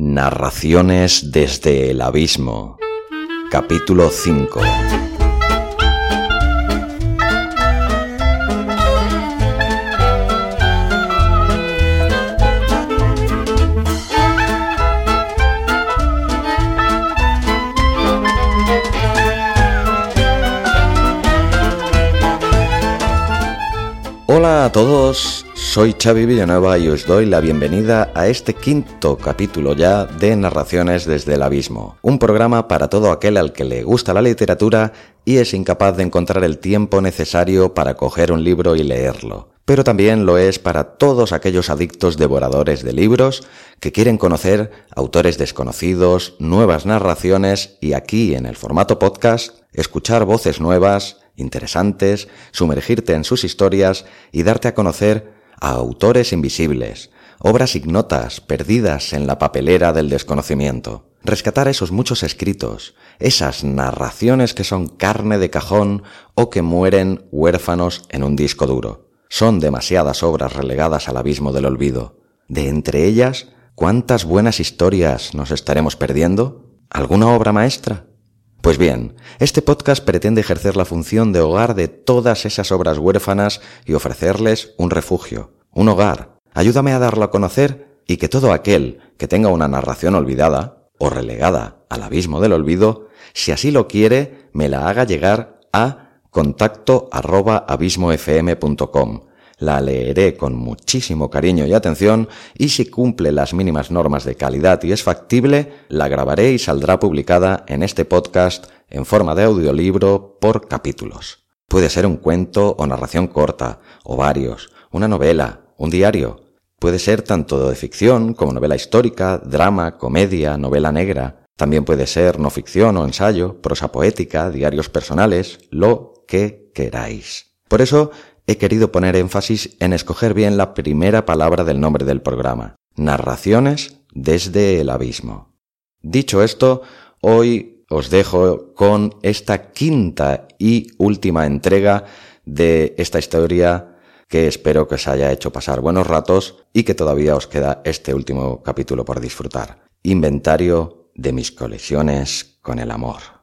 Narraciones desde el abismo. Capítulo 5. Hola a todos, soy Xavi Villanueva y os doy la bienvenida a este quinto capítulo ya de Narraciones desde el Abismo, un programa para todo aquel al que le gusta la literatura y es incapaz de encontrar el tiempo necesario para coger un libro y leerlo. Pero también lo es para todos aquellos adictos devoradores de libros que quieren conocer autores desconocidos, nuevas narraciones y aquí en el formato podcast escuchar voces nuevas, interesantes, sumergirte en sus historias y darte a conocer a autores invisibles, obras ignotas perdidas en la papelera del desconocimiento. Rescatar esos muchos escritos, esas narraciones que son carne de cajón o que mueren huérfanos en un disco duro. Son demasiadas obras relegadas al abismo del olvido. De entre ellas, ¿cuántas buenas historias nos estaremos perdiendo? ¿Alguna obra maestra? Pues bien, este podcast pretende ejercer la función de hogar de todas esas obras huérfanas y ofrecerles un refugio, un hogar. Ayúdame a darlo a conocer y que todo aquel que tenga una narración olvidada o relegada al abismo del olvido, si así lo quiere, me la haga llegar a contacto arroba abismofm.com la leeré con muchísimo cariño y atención y si cumple las mínimas normas de calidad y es factible, la grabaré y saldrá publicada en este podcast en forma de audiolibro por capítulos. Puede ser un cuento o narración corta, o varios, una novela, un diario. Puede ser tanto de ficción como novela histórica, drama, comedia, novela negra. También puede ser no ficción o ensayo, prosa poética, diarios personales, lo que queráis. Por eso he querido poner énfasis en escoger bien la primera palabra del nombre del programa, Narraciones desde el Abismo. Dicho esto, hoy os dejo con esta quinta y última entrega de esta historia que espero que os haya hecho pasar buenos ratos y que todavía os queda este último capítulo por disfrutar. Inventario de mis colecciones con el amor.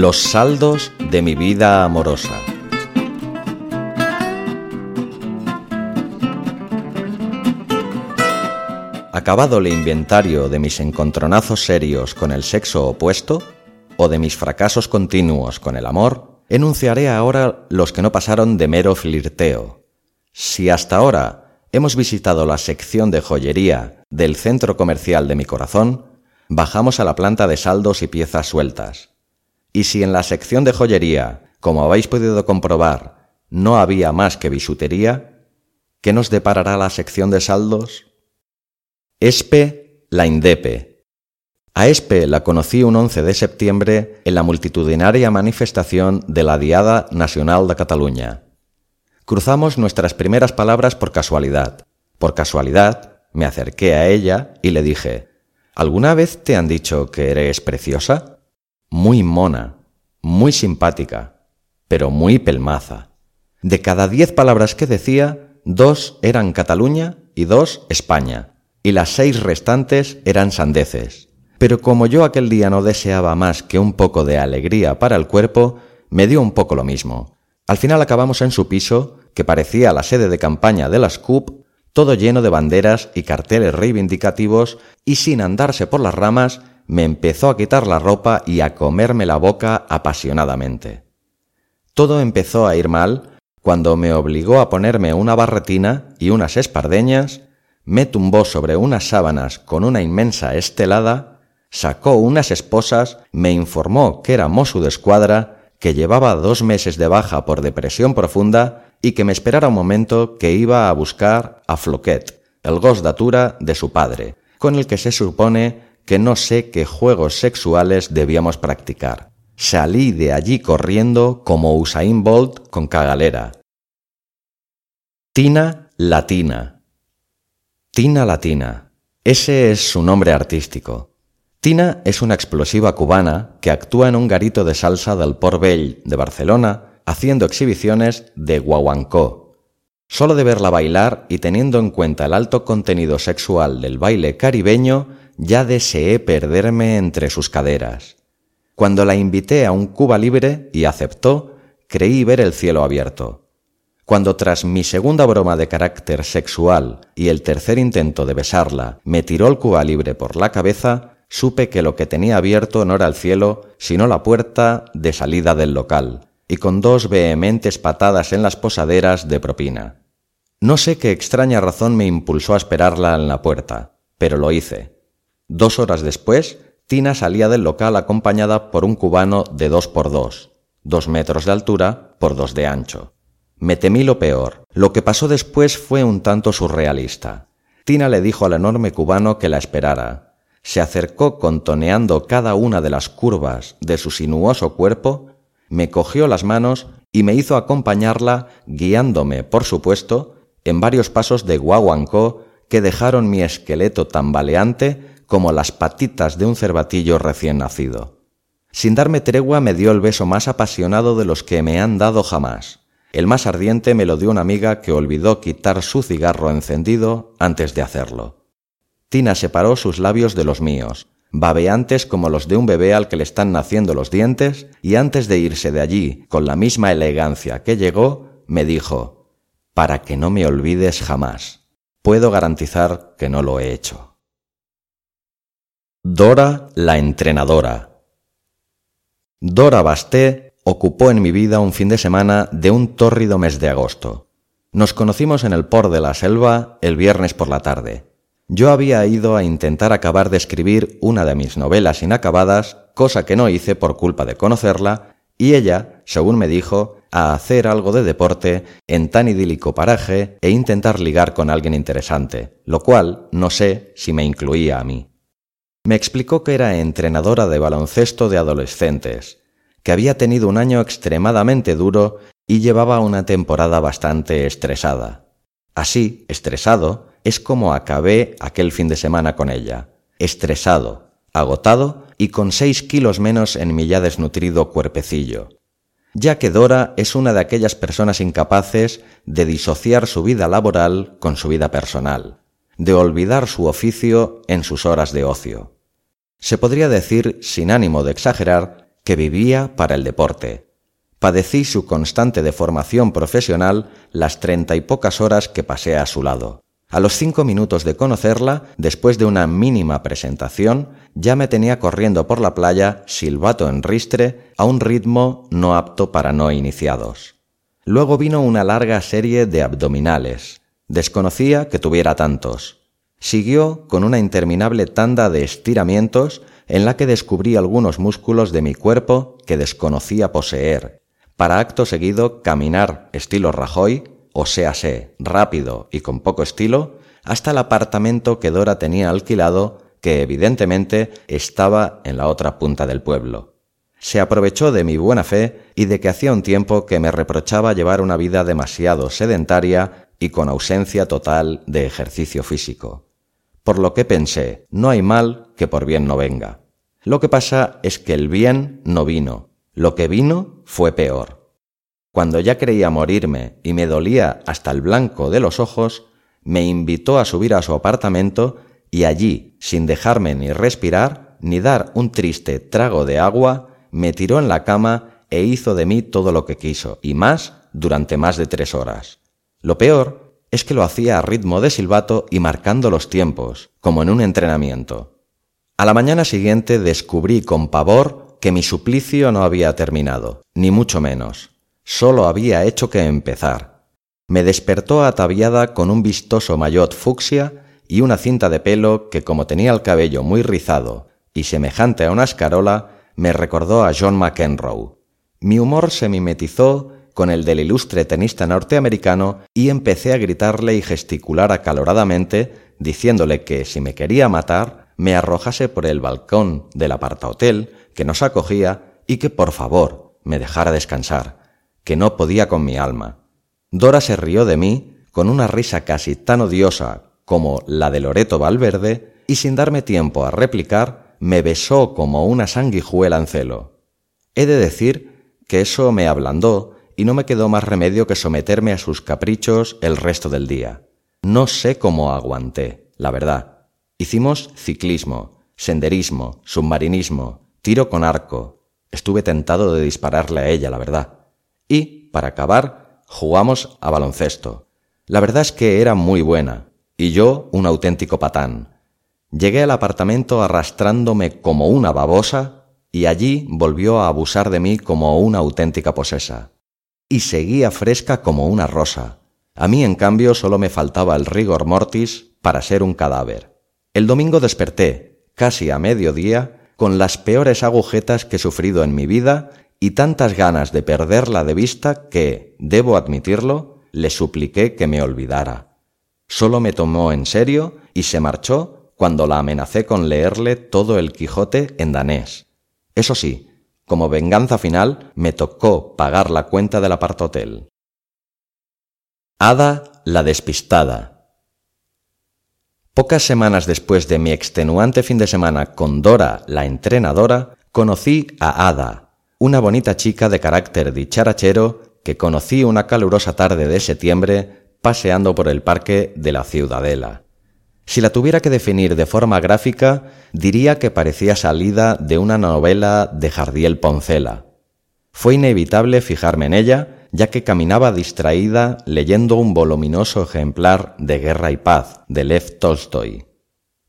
Los saldos de mi vida amorosa. Acabado el inventario de mis encontronazos serios con el sexo opuesto, o de mis fracasos continuos con el amor, enunciaré ahora los que no pasaron de mero flirteo. Si hasta ahora hemos visitado la sección de joyería del centro comercial de mi corazón, bajamos a la planta de saldos y piezas sueltas y si en la sección de joyería, como habéis podido comprobar, no había más que bisutería, ¿qué nos deparará la sección de saldos? Espe la Indepe. A Espe la conocí un 11 de septiembre en la multitudinaria manifestación de la Diada Nacional de Cataluña. Cruzamos nuestras primeras palabras por casualidad. Por casualidad me acerqué a ella y le dije, ¿Alguna vez te han dicho que eres preciosa? Muy mona, muy simpática, pero muy pelmaza. De cada diez palabras que decía, dos eran Cataluña y dos España, y las seis restantes eran sandeces. Pero como yo aquel día no deseaba más que un poco de alegría para el cuerpo, me dio un poco lo mismo. Al final acabamos en su piso, que parecía la sede de campaña de las CUP, todo lleno de banderas y carteles reivindicativos, y sin andarse por las ramas, me empezó a quitar la ropa y a comerme la boca apasionadamente. Todo empezó a ir mal cuando me obligó a ponerme una barretina y unas espardeñas, me tumbó sobre unas sábanas con una inmensa estelada, sacó unas esposas, me informó que era mozo de escuadra, que llevaba dos meses de baja por depresión profunda y que me esperara un momento que iba a buscar a Floquet, el gos de su padre, con el que se supone que no sé qué juegos sexuales debíamos practicar. Salí de allí corriendo como Usain Bolt con cagalera. Tina Latina. Tina Latina. Ese es su nombre artístico. Tina es una explosiva cubana que actúa en un garito de salsa del Port Vell de Barcelona haciendo exhibiciones de guaguancó. Solo de verla bailar y teniendo en cuenta el alto contenido sexual del baile caribeño, ya deseé perderme entre sus caderas. Cuando la invité a un Cuba libre y aceptó, creí ver el cielo abierto. Cuando tras mi segunda broma de carácter sexual y el tercer intento de besarla me tiró el Cuba libre por la cabeza, supe que lo que tenía abierto no era el cielo, sino la puerta de salida del local, y con dos vehementes patadas en las posaderas de propina. No sé qué extraña razón me impulsó a esperarla en la puerta, pero lo hice. Dos horas después, Tina salía del local acompañada por un cubano de dos por dos, dos metros de altura por dos de ancho. Me temí lo peor. Lo que pasó después fue un tanto surrealista. Tina le dijo al enorme cubano que la esperara. Se acercó contoneando cada una de las curvas de su sinuoso cuerpo me cogió las manos y me hizo acompañarla, guiándome, por supuesto, en varios pasos de guaguancó que dejaron mi esqueleto tambaleante como las patitas de un cervatillo recién nacido. Sin darme tregua me dio el beso más apasionado de los que me han dado jamás. El más ardiente me lo dio una amiga que olvidó quitar su cigarro encendido antes de hacerlo. Tina separó sus labios de los míos, babeantes como los de un bebé al que le están naciendo los dientes, y antes de irse de allí, con la misma elegancia que llegó, me dijo, para que no me olvides jamás. Puedo garantizar que no lo he hecho. Dora la entrenadora. Dora Basté ocupó en mi vida un fin de semana de un tórrido mes de agosto. Nos conocimos en el Port de la Selva el viernes por la tarde. Yo había ido a intentar acabar de escribir una de mis novelas inacabadas, cosa que no hice por culpa de conocerla, y ella, según me dijo, a hacer algo de deporte en tan idílico paraje e intentar ligar con alguien interesante, lo cual no sé si me incluía a mí. Me explicó que era entrenadora de baloncesto de adolescentes, que había tenido un año extremadamente duro y llevaba una temporada bastante estresada. Así, estresado, es como acabé aquel fin de semana con ella, estresado, agotado y con seis kilos menos en mi ya desnutrido cuerpecillo. Ya que Dora es una de aquellas personas incapaces de disociar su vida laboral con su vida personal, de olvidar su oficio en sus horas de ocio. Se podría decir, sin ánimo de exagerar, que vivía para el deporte. Padecí su constante deformación profesional las treinta y pocas horas que pasé a su lado. A los cinco minutos de conocerla, después de una mínima presentación, ya me tenía corriendo por la playa, silbato en ristre, a un ritmo no apto para no iniciados. Luego vino una larga serie de abdominales. Desconocía que tuviera tantos. Siguió con una interminable tanda de estiramientos en la que descubrí algunos músculos de mi cuerpo que desconocía poseer, para acto seguido caminar estilo Rajoy o séase, rápido y con poco estilo, hasta el apartamento que Dora tenía alquilado, que evidentemente estaba en la otra punta del pueblo. Se aprovechó de mi buena fe y de que hacía un tiempo que me reprochaba llevar una vida demasiado sedentaria y con ausencia total de ejercicio físico. Por lo que pensé, no hay mal que por bien no venga. Lo que pasa es que el bien no vino, lo que vino fue peor. Cuando ya creía morirme y me dolía hasta el blanco de los ojos, me invitó a subir a su apartamento y allí, sin dejarme ni respirar, ni dar un triste trago de agua, me tiró en la cama e hizo de mí todo lo que quiso, y más durante más de tres horas. Lo peor es que lo hacía a ritmo de silbato y marcando los tiempos, como en un entrenamiento. A la mañana siguiente descubrí con pavor que mi suplicio no había terminado, ni mucho menos. Solo había hecho que empezar. Me despertó ataviada con un vistoso maillot fucsia y una cinta de pelo que, como tenía el cabello muy rizado y semejante a una escarola, me recordó a John McEnroe. Mi humor se mimetizó con el del ilustre tenista norteamericano y empecé a gritarle y gesticular acaloradamente, diciéndole que si me quería matar, me arrojase por el balcón del apartahotel que nos acogía y que por favor me dejara descansar que no podía con mi alma. Dora se rió de mí con una risa casi tan odiosa como la de Loreto Valverde y sin darme tiempo a replicar, me besó como una sanguijuela en celo. He de decir que eso me ablandó y no me quedó más remedio que someterme a sus caprichos el resto del día. No sé cómo aguanté, la verdad. Hicimos ciclismo, senderismo, submarinismo, tiro con arco. Estuve tentado de dispararle a ella, la verdad. Y, para acabar, jugamos a baloncesto. La verdad es que era muy buena, y yo un auténtico patán. Llegué al apartamento arrastrándome como una babosa, y allí volvió a abusar de mí como una auténtica posesa y seguía fresca como una rosa. A mí, en cambio, solo me faltaba el rigor mortis para ser un cadáver. El domingo desperté, casi a mediodía, con las peores agujetas que he sufrido en mi vida y tantas ganas de perderla de vista que, debo admitirlo, le supliqué que me olvidara. Solo me tomó en serio y se marchó cuando la amenacé con leerle todo el Quijote en danés. Eso sí, como venganza final, me tocó pagar la cuenta del apartotel. Ada la despistada. Pocas semanas después de mi extenuante fin de semana con Dora la entrenadora, conocí a Ada, una bonita chica de carácter dicharachero que conocí una calurosa tarde de septiembre paseando por el parque de la Ciudadela. Si la tuviera que definir de forma gráfica, diría que parecía salida de una novela de Jardiel Poncela. Fue inevitable fijarme en ella, ya que caminaba distraída leyendo un voluminoso ejemplar de Guerra y Paz de Lev Tolstoy.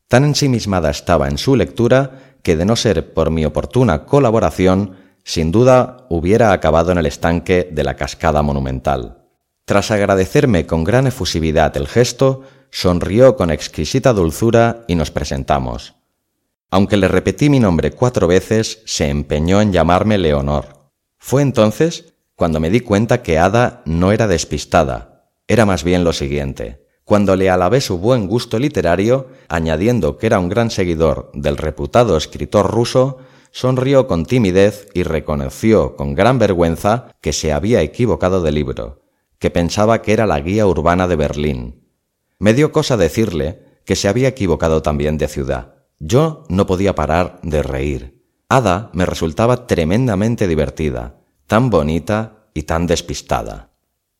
Tan ensimismada estaba en su lectura que de no ser por mi oportuna colaboración, sin duda hubiera acabado en el estanque de la cascada monumental. Tras agradecerme con gran efusividad el gesto, sonrió con exquisita dulzura y nos presentamos. Aunque le repetí mi nombre cuatro veces, se empeñó en llamarme Leonor. Fue entonces cuando me di cuenta que Ada no era despistada, era más bien lo siguiente. Cuando le alabé su buen gusto literario, añadiendo que era un gran seguidor del reputado escritor ruso, sonrió con timidez y reconoció con gran vergüenza que se había equivocado de libro, que pensaba que era la guía urbana de Berlín, me dio cosa decirle que se había equivocado también de ciudad. Yo no podía parar de reír. Ada me resultaba tremendamente divertida, tan bonita y tan despistada.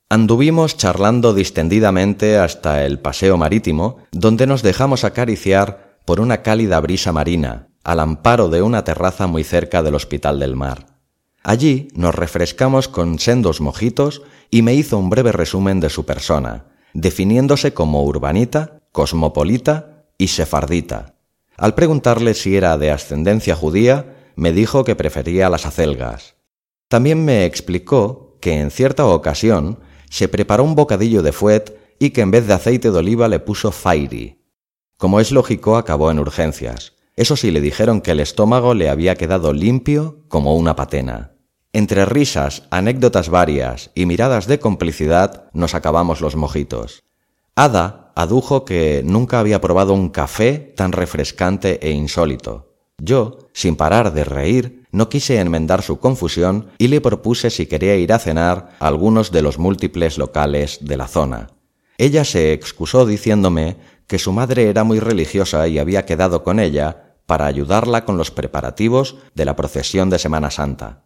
Anduvimos charlando distendidamente hasta el paseo marítimo, donde nos dejamos acariciar por una cálida brisa marina, al amparo de una terraza muy cerca del Hospital del Mar. Allí nos refrescamos con sendos mojitos y me hizo un breve resumen de su persona, definiéndose como urbanita, cosmopolita y sefardita. Al preguntarle si era de ascendencia judía, me dijo que prefería las acelgas. También me explicó que en cierta ocasión se preparó un bocadillo de fuet y que en vez de aceite de oliva le puso fairy. Como es lógico, acabó en urgencias. Eso sí, le dijeron que el estómago le había quedado limpio como una patena. Entre risas, anécdotas varias y miradas de complicidad nos acabamos los mojitos. Ada adujo que nunca había probado un café tan refrescante e insólito. Yo, sin parar de reír, no quise enmendar su confusión y le propuse si quería ir a cenar a algunos de los múltiples locales de la zona. Ella se excusó diciéndome que su madre era muy religiosa y había quedado con ella para ayudarla con los preparativos de la procesión de Semana Santa.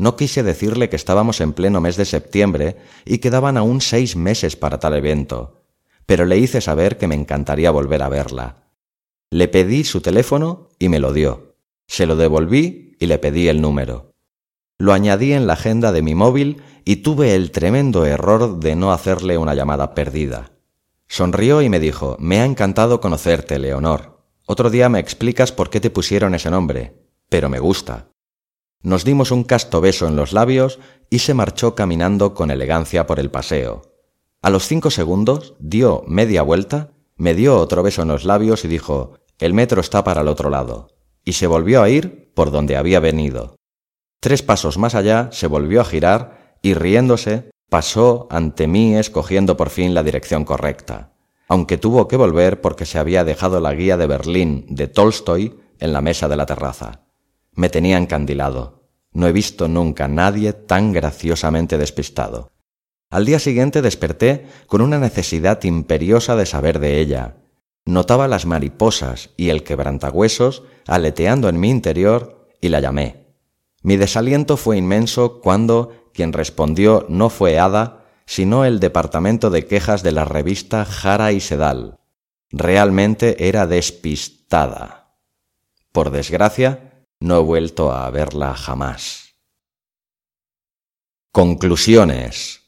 No quise decirle que estábamos en pleno mes de septiembre y quedaban aún seis meses para tal evento, pero le hice saber que me encantaría volver a verla. Le pedí su teléfono y me lo dio. Se lo devolví y le pedí el número. Lo añadí en la agenda de mi móvil y tuve el tremendo error de no hacerle una llamada perdida. Sonrió y me dijo, me ha encantado conocerte, Leonor. Otro día me explicas por qué te pusieron ese nombre, pero me gusta. Nos dimos un casto beso en los labios y se marchó caminando con elegancia por el paseo. A los cinco segundos dio media vuelta, me dio otro beso en los labios y dijo El metro está para el otro lado. Y se volvió a ir por donde había venido. Tres pasos más allá se volvió a girar y riéndose pasó ante mí escogiendo por fin la dirección correcta, aunque tuvo que volver porque se había dejado la guía de Berlín de Tolstoy en la mesa de la terraza. Me tenía encandilado. No he visto nunca nadie tan graciosamente despistado. Al día siguiente desperté con una necesidad imperiosa de saber de ella. notaba las mariposas y el quebrantahuesos aleteando en mi interior y la llamé. Mi desaliento fue inmenso cuando quien respondió no fue Ada, sino el departamento de quejas de la revista Jara y Sedal. Realmente era despistada. Por desgracia, no he vuelto a verla jamás. Conclusiones.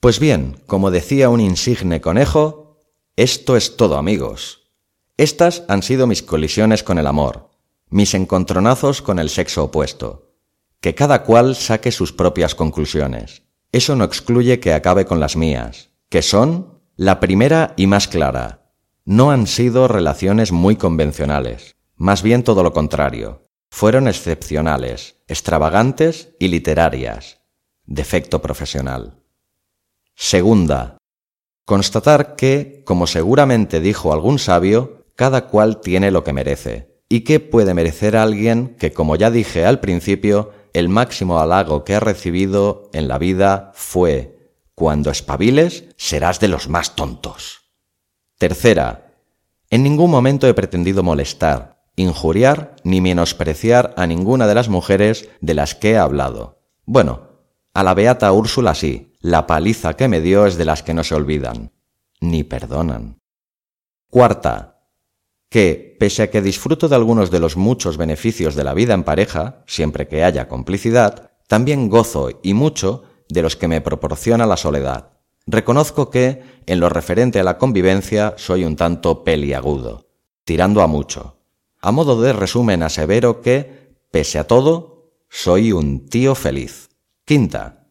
Pues bien, como decía un insigne conejo, esto es todo amigos. Estas han sido mis colisiones con el amor, mis encontronazos con el sexo opuesto. Que cada cual saque sus propias conclusiones. Eso no excluye que acabe con las mías, que son la primera y más clara. No han sido relaciones muy convencionales, más bien todo lo contrario. Fueron excepcionales, extravagantes y literarias, defecto profesional. Segunda, constatar que, como seguramente dijo algún sabio, cada cual tiene lo que merece, y que puede merecer alguien que, como ya dije al principio, el máximo halago que ha recibido en la vida fue, cuando espabiles, serás de los más tontos. Tercera, en ningún momento he pretendido molestar, injuriar ni menospreciar a ninguna de las mujeres de las que he hablado. Bueno, a la beata Úrsula sí, la paliza que me dio es de las que no se olvidan, ni perdonan. Cuarta, que, pese a que disfruto de algunos de los muchos beneficios de la vida en pareja, siempre que haya complicidad, también gozo y mucho de los que me proporciona la soledad. Reconozco que, en lo referente a la convivencia, soy un tanto peliagudo, tirando a mucho. A modo de resumen asevero que, pese a todo, soy un tío feliz. Quinta.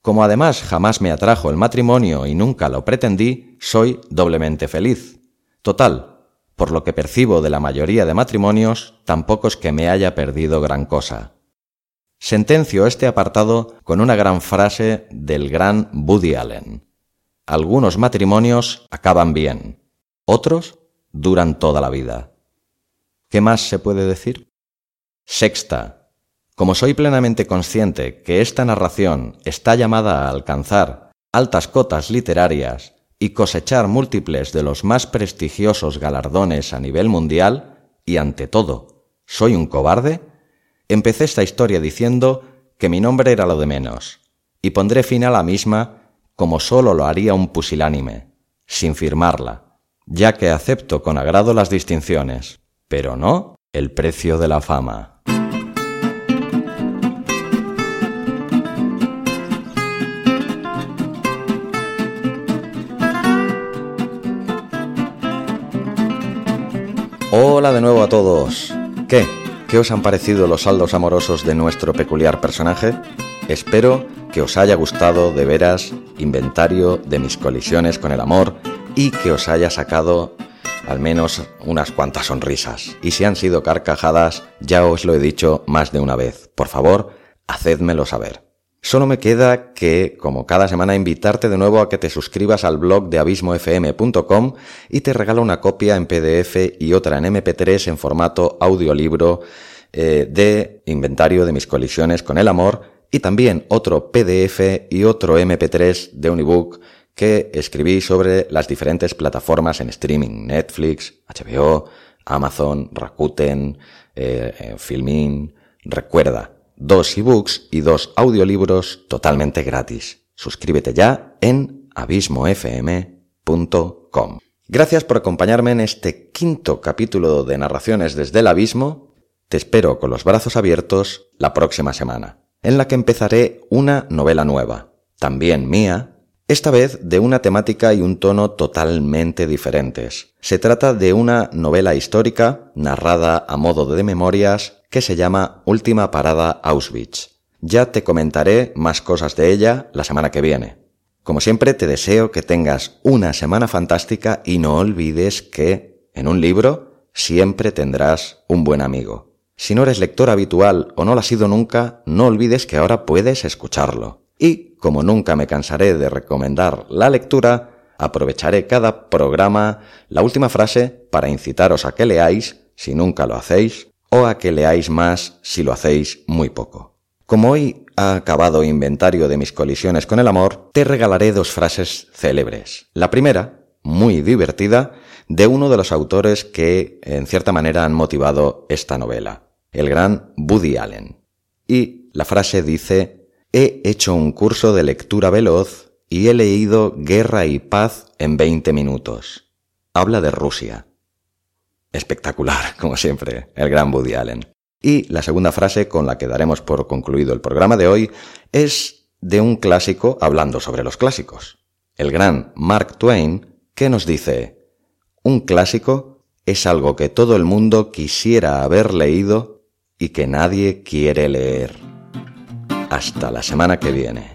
Como además jamás me atrajo el matrimonio y nunca lo pretendí, soy doblemente feliz. Total, por lo que percibo de la mayoría de matrimonios, tampoco es que me haya perdido gran cosa. Sentencio este apartado con una gran frase del gran Woody Allen. Algunos matrimonios acaban bien, otros duran toda la vida. ¿Qué más se puede decir? Sexta. Como soy plenamente consciente que esta narración está llamada a alcanzar altas cotas literarias y cosechar múltiples de los más prestigiosos galardones a nivel mundial, y ante todo, soy un cobarde, empecé esta historia diciendo que mi nombre era lo de menos, y pondré fin a la misma como solo lo haría un pusilánime, sin firmarla, ya que acepto con agrado las distinciones, pero no el precio de la fama. Hola de nuevo a todos. ¿Qué? ¿Qué os han parecido los saldos amorosos de nuestro peculiar personaje? Espero que os haya gustado de veras inventario de mis colisiones con el amor y que os haya sacado al menos unas cuantas sonrisas. Y si han sido carcajadas, ya os lo he dicho más de una vez. Por favor, hacedmelo saber. Solo me queda que, como cada semana, invitarte de nuevo a que te suscribas al blog de abismofm.com y te regalo una copia en PDF y otra en MP3 en formato audiolibro eh, de inventario de mis colisiones con el amor y también otro PDF y otro MP3 de un ebook que escribí sobre las diferentes plataformas en streaming, Netflix, HBO, Amazon, Rakuten, eh, Filmin. Recuerda, dos ebooks y dos audiolibros totalmente gratis. Suscríbete ya en abismofm.com. Gracias por acompañarme en este quinto capítulo de Narraciones desde el Abismo. Te espero con los brazos abiertos la próxima semana, en la que empezaré una novela nueva, también mía, esta vez de una temática y un tono totalmente diferentes. Se trata de una novela histórica narrada a modo de memorias que se llama Última Parada Auschwitz. Ya te comentaré más cosas de ella la semana que viene. Como siempre te deseo que tengas una semana fantástica y no olvides que, en un libro, siempre tendrás un buen amigo. Si no eres lector habitual o no lo has sido nunca, no olvides que ahora puedes escucharlo. Y, como nunca me cansaré de recomendar la lectura, aprovecharé cada programa la última frase para incitaros a que leáis, si nunca lo hacéis, o a que leáis más si lo hacéis muy poco. Como hoy ha acabado inventario de mis colisiones con el amor, te regalaré dos frases célebres. La primera, muy divertida, de uno de los autores que, en cierta manera, han motivado esta novela, el gran Woody Allen. Y la frase dice, he hecho un curso de lectura veloz y he leído Guerra y Paz en 20 minutos. Habla de Rusia. Espectacular, como siempre, el gran Woody Allen. Y la segunda frase con la que daremos por concluido el programa de hoy es de un clásico hablando sobre los clásicos. El gran Mark Twain, que nos dice, un clásico es algo que todo el mundo quisiera haber leído y que nadie quiere leer. Hasta la semana que viene.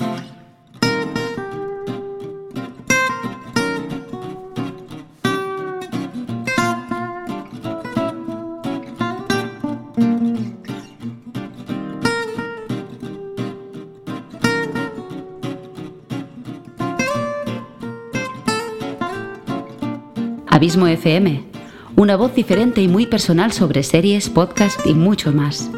Abismo FM, una voz diferente y muy personal sobre series, podcast y mucho más.